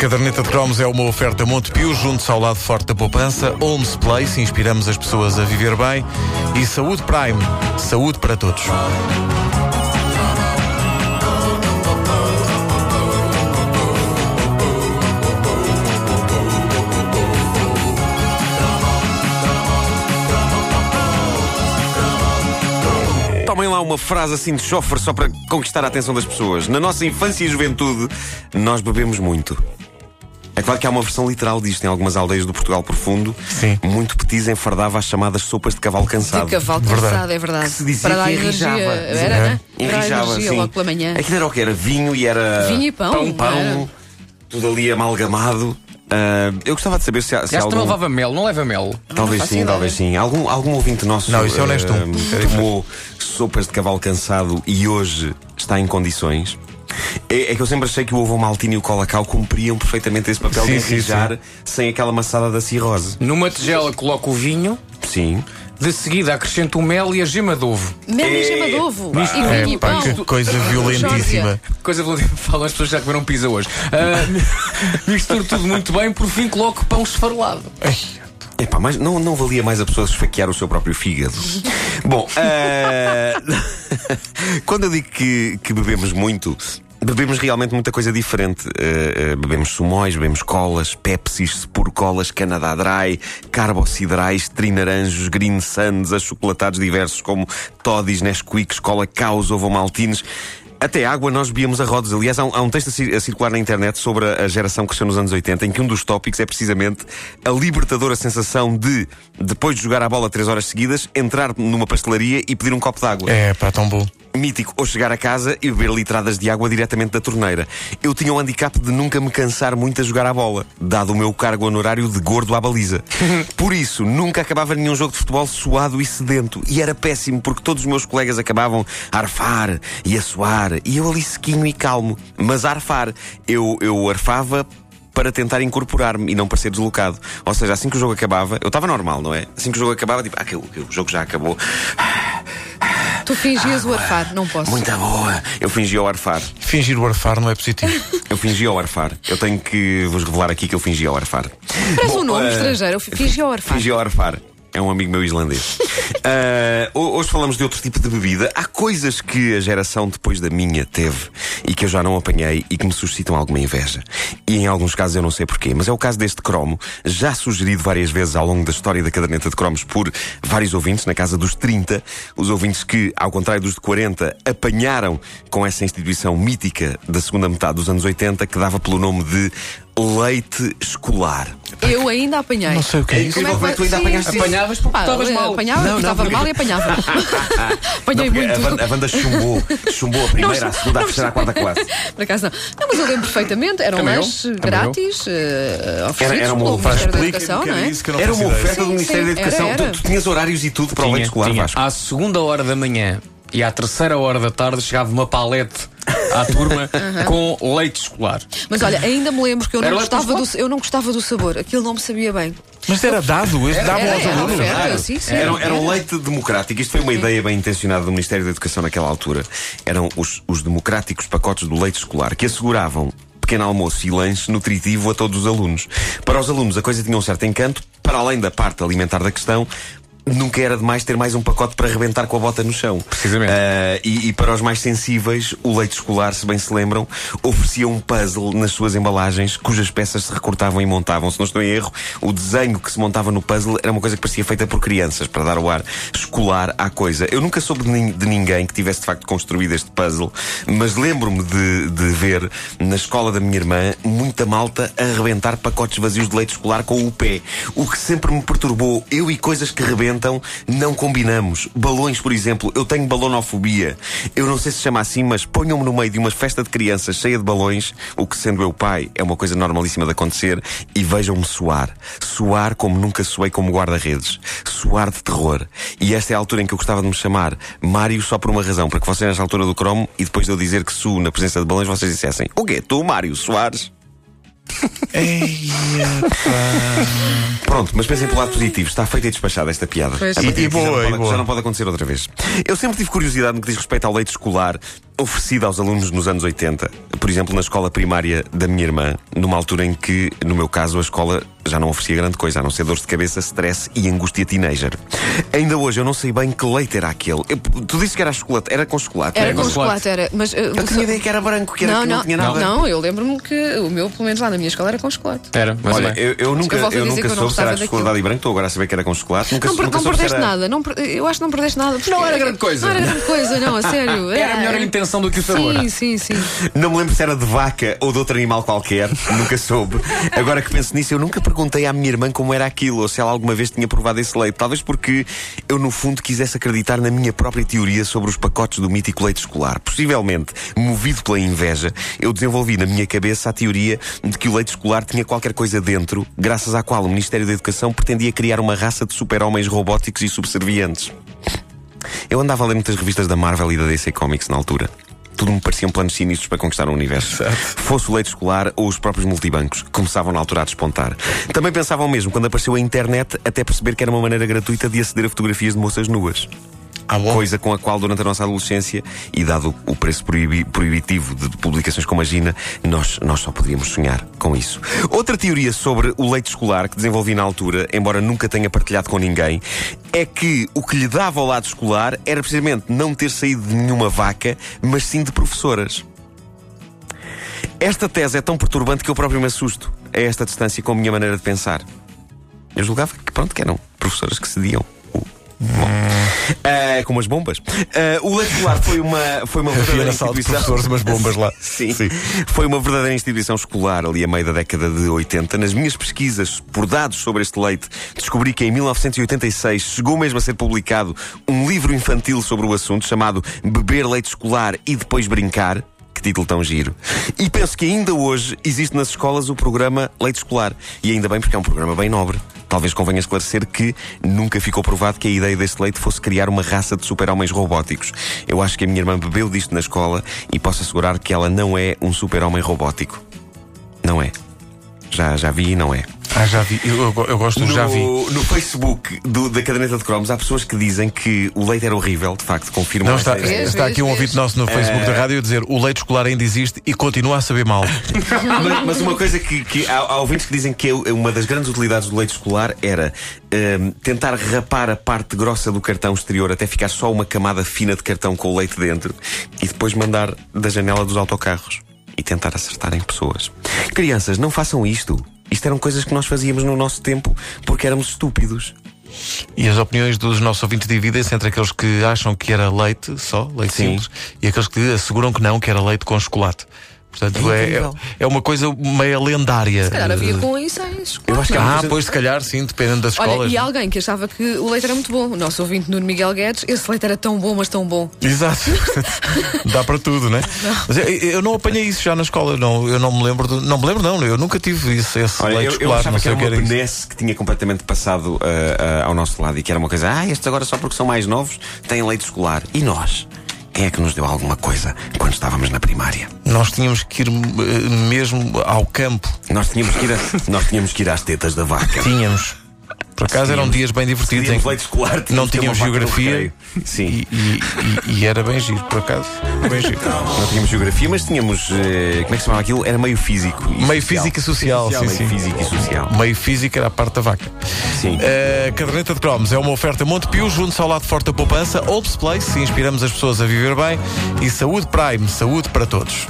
caderneta de cromos é uma oferta Montepio, junto ao lado forte da poupança, Holmes Place, inspiramos as pessoas a viver bem, e Saúde Prime, saúde para todos. Tomem lá uma frase assim de chofer só para conquistar a atenção das pessoas. Na nossa infância e juventude, nós bebemos muito. É claro que há uma versão literal disto em algumas aldeias do Portugal profundo. Sim. Muito petis enfardava as chamadas sopas de cavalo cansado. De cavalo Verdade. cansado, é verdade. Que se dizia Para dar que energia. enrijava. Era, É. né? Enrijava, energia sim. logo pela manhã. Aquilo era o que? Era vinho e era. Vinho e pão, Pão, pão era. tudo ali amalgamado. Ah, eu gostava de saber se, há- se algum... não levava mel, não leva mel. Talvez sim, ideia. talvez sim. Algum, algum ouvinte nosso Não, isso é honesto. ah, É diferente. tomou sopas de cavalo cansado e hoje está em condições. É, é que eu sempre achei que o ovo maltino e o colacau cumpriam perfeitamente esse papel Sim, de enrijar sem aquela maçada da cirrose. Numa tigela coloco o vinho, Sim. de seguida acrescento o mel e a gema de ovo. Mel e É, gema de ovo. pá. E vinho É, e pá, pão. que coisa violentíssima. Coisa que falam as pessoas que já comeram pizza hoje. Ah, misturo tudo muito bem, por fim coloco pão esfarelado. Epá, mas não, não valia mais a pessoa esfaquear o seu próprio fígado. Bom, ah, quando eu digo que, que bebemos muito. Bebemos realmente muita coisa diferente. Ah, ah, bebemos sumóis, bebemos colas, pepsis, colas, Canadá Dry, carbocidrais, trinaranjos, green suns, achocolatados diversos como toddies, nesquicks, cola caos, ovo maltines. Até água nós bebíamos a rodas. Aliás, há um, há um texto a, cir- a circular na internet sobre a, a geração que cresceu nos anos 80, em que um dos tópicos é precisamente a libertadora sensação de, depois de jogar a bola três horas seguidas, entrar numa pastelaria e pedir um copo de água. É, pá, tão bom. Mítico, ou chegar a casa e beber litradas de água diretamente da torneira. Eu tinha o handicap de nunca me cansar muito a jogar a bola, dado o meu cargo honorário de gordo à baliza. Por isso, nunca acabava nenhum jogo de futebol suado e sedento. E era péssimo, porque todos os meus colegas acabavam a arfar e a suar, e eu ali sequinho e calmo. Mas a arfar, eu, eu arfava para tentar incorporar-me e não parecer deslocado. Ou seja, assim que o jogo acabava, eu estava normal, não é? Assim que o jogo acabava, tipo, ah, que, o que o jogo já acabou. Tu fingias o arfar, não posso. Muita boa. Eu fingia o arfar. Fingir o arfar não é positivo. Eu fingia o arfar. Eu tenho que vos revelar aqui que eu fingia o arfar. Parece Bom, um nome eh, estrangeiro. Eu fingi o arfar. Fingia o arfar. É um amigo meu islandês. Ho- hoje falamos de outro tipo de bebida. Há coisas que a geração depois da minha teve e que eu já não apanhei e que me suscitam alguma inveja. E em alguns casos eu não sei porquê, mas é o caso deste cromo, já sugerido várias vezes ao longo da história da caderneta de cromos por vários ouvintes, na casa dos 30. Os ouvintes que, ao contrário dos de 40, apanharam com essa instituição mítica da segunda metade dos anos 80 que dava pelo nome de leite escolar. Eu ainda apanhei. Não sei o que é isso. Como é que Como é que tu ainda apanhaste Sim. isso? Apanhavas porque Pá, estavas eu mal. Apanhava, Não, não, estava porque- mal e apanhava. Apanhei Não, porque muito. A banda, a banda chumbou, chumbou a primeira, a segunda, a terceira, a quarta classe. Por acaso não. Não, mas eu lembro perfeitamente. Era um lanche grátis, eh, oferecidos era uma pelo oferta. Ministério da Educação, não é? isso Era uma oferta do Ministério da Educação. Tu, tinhas horários e tudo para o leite escolar. Vasco. À segunda hora da manhã e à terceira hora da tarde chegava uma palete à turma com leite escolar. Mas olha, ainda me lembro que eu não, Era gostava do, eu não gostava do sabor. Aquilo não me sabia bem. Mas era dado, este davam era, aos era alunos. Claro. sim, sim. Era, era um leite democrático. Isto foi uma ideia bem intencionada do Ministério da Educação naquela altura. Eram os, os democráticos pacotes do leite escolar que asseguravam pequeno almoço e lanche nutritivo a todos os alunos. Para os alunos a coisa tinha um certo encanto, para além da parte alimentar da questão. Nunca era demais ter mais um pacote para arrebentar com a bota no chão. Precisamente. Ah, e, e para os mais sensíveis, o leite escolar, se bem se lembram, oferecia um puzzle nas suas embalagens cujas peças se recortavam e montavam. Se não estou em erro, o desenho que se montava no puzzle era uma coisa que parecia feita por crianças, para dar o ar escolar à coisa. Eu nunca soube de, nin- de ninguém que tivesse de facto construído este puzzle, mas lembro-me de, de ver na escola da minha irmã muita malta a arrebentar pacotes vazios de leite escolar com o pé. O que sempre me perturbou. Eu e coisas que rebentam não combinamos. Balões, por exemplo, eu tenho balonofobia. Eu não sei se chama assim, mas ponham-me no meio de uma festa de crianças cheia de balões, o que sendo eu pai é uma coisa normalíssima de acontecer, e vejam-me suar. Suar como nunca suei como guarda-redes. Suar de terror. E esta é a altura em que eu gostava de me chamar Mário só por uma razão, para que vocês nesta altura do cromo, e depois de eu dizer que suo na presença de balões, vocês dissessem: O quê? Tu, Mário Soares? Pronto, mas pensem pelo lado positivo. Está feita e despachada esta piada. Pois. E- e daqui já boa, não e pode- boa. já não pode acontecer outra vez. Eu sempre tive curiosidade no que diz respeito ao leite escolar. Oferecida aos alunos nos anos 80. Por exemplo, na escola primária da minha irmã, numa altura em que, no meu caso, a escola já não oferecia grande coisa, a não ser dores de cabeça, stress e angústia teenager. Ainda hoje eu não sei bem que leite era aquele. Eu- tu disse que era chocolate, era com chocolate. Era não com é? chocolate, era. Mas, uh, Eu tinha ideia que era branco, que, era, não, que não, não, tinha nada. não, eu lembro-me que o meu, pelo menos lá na minha escola, era com chocolate. Era, mas Olha, bem. eu, eu nunca, Eu eu nunca soube se era de chocolate e branco, estou agora a saber que era com chocolate. Nunca, Não, per- nunca não perdeste era... nada, não, eu acho que não perdeste nada. porque Não era grande coisa. Não era grande coisa, não, a sério. Era melhor a intenção do que o sabor. Sim, sim, sim. Não me lembro se era de vaca ou de outro animal qualquer, nunca soube. Agora que penso nisso, eu nunca perguntei à minha irmã como era aquilo ou se ela alguma vez tinha provado esse leite. Talvez porque eu, no fundo, quisesse acreditar na minha própria teoria sobre os pacotes do mítico leite escolar. Possivelmente, movido pela inveja, eu desenvolvi na minha cabeça a teoria de que o leite escolar tinha qualquer coisa dentro, graças à qual o Ministério da Educação pretendia criar uma raça de super-homens robóticos e subservientes. Eu andava a ler muitas revistas da Marvel e da DC Comics na altura. Tudo me pareciam planos sinistros para conquistar o universo. Fosse o leite escolar ou os próprios multibancos, começavam na altura a despontar. Também pensavam mesmo, quando apareceu a internet, até perceber que era uma maneira gratuita de aceder a fotografias de moças nuas. Ah. Coisa com a qual, durante a nossa adolescência, e dado o preço proibi- proibitivo de publicações como a Gina, nós, nós só podíamos sonhar com isso. Outra teoria sobre o leite escolar que desenvolvi na altura, embora nunca tenha partilhado com ninguém, é que o que lhe dava ao lado escolar era precisamente não ter saído de nenhuma vaca, mas sim de professoras. Esta tese é tão perturbante que eu próprio me assusto a esta distância com a minha maneira de pensar. Eu julgava que, pronto, que eram professoras que cediam. o- Bom. Ah, como as bombas. Ah, o leite escolar foi uma, foi uma verdadeira de instituição. professores umas bombas lá. Sim. Foi uma verdadeira instituição escolar ali a meio da década de 80. Nas minhas pesquisas por dados sobre este leite, descobri que em 1986 chegou mesmo a ser publicado um livro infantil sobre o assunto chamado Beber Leite Escolar e Depois Brincar. Que título tão giro. E penso que ainda hoje existe nas escolas o programa Leite Escolar. E ainda bem porque é um programa bem nobre. Talvez convenha esclarecer que nunca ficou provado que a ideia deste leite fosse criar uma raça de super-homens robóticos. Eu acho que a minha irmã bebeu disto na escola e posso assegurar que ela não é um super-homem robótico. Não é. Já, já vi e não é. Ah, já vi. Eu, eu- eu gosto do No, já vi. no Facebook do- da caderneta de cromos há pessoas que dizem que o leite era horrível, de facto, confirmam Não, está, esta está aqui um ouvinte nosso no Facebook da rádio a dizer o leite escolar ainda existe e continua a saber mal. mas, mas uma coisa que, que há, há ouvintes que dizem que é uma das grandes utilidades do leite escolar era hum, tentar rapar a parte grossa do cartão exterior até ficar só uma camada fina de cartão com o leite dentro e depois mandar da janela dos autocarros e tentar acertar em pessoas. Crianças, não façam isto. Isto eram coisas que nós fazíamos no nosso tempo porque éramos estúpidos. E as opiniões dos nossos ouvintes dividem-se entre aqueles que acham que era leite só, leite Sim. simples, e aqueles que asseguram que não, que era leite com chocolate. Portanto, É é, é, uma coisa meio lendária. Se calhar havia com isso em Eu acho que Ah, muita pois se calhar, sim, dependendo das Olha, escolas. e alguém que achava que o leite era muito bom. O nosso ouvinte Nuno Miguel Guedes, esse leite era tão bom, mas tão bom. Exato. Dá para tudo, né? Mas eu, eu não apanhei isso já na escola, não, eu não me lembro. De, não me lembro, não, eu nunca tive isso, esse Olha, leite eu, eu escolar, achava não que sei era que uma era isso. benesse que tinha completamente passado ah, ah, ao nosso lado e que era uma coisa, ah, estes agora só porque são mais novos têm leite escolar. E nós? Quem é que nos deu alguma coisa quando estávamos na primária? Nós tínhamos que ir eh, mesmo ao campo. Nós tínhamos que ir, a- nós tínhamos que ir às tetas da vaca. Tínhamos. Por acaso eram dias bem divertidos. Tínhamos leite escolar, não tínhamos geografia. Sim. e, e- e- era bem giro, por acaso. Bem giro. Não tínhamos geografia, mas tínhamos. eh, como é que se chamava aquilo? Era meio físico. Meio social. físico e social, sim, meio sim. físico e social. Meio física era a parte da vaca. Sim. A caderneta de cromos é uma oferta Montepio, junto ao lado forte da poupança, Olps Place, inspiramos as pessoas a viver bem, e Saúde Prime, saúde para todos.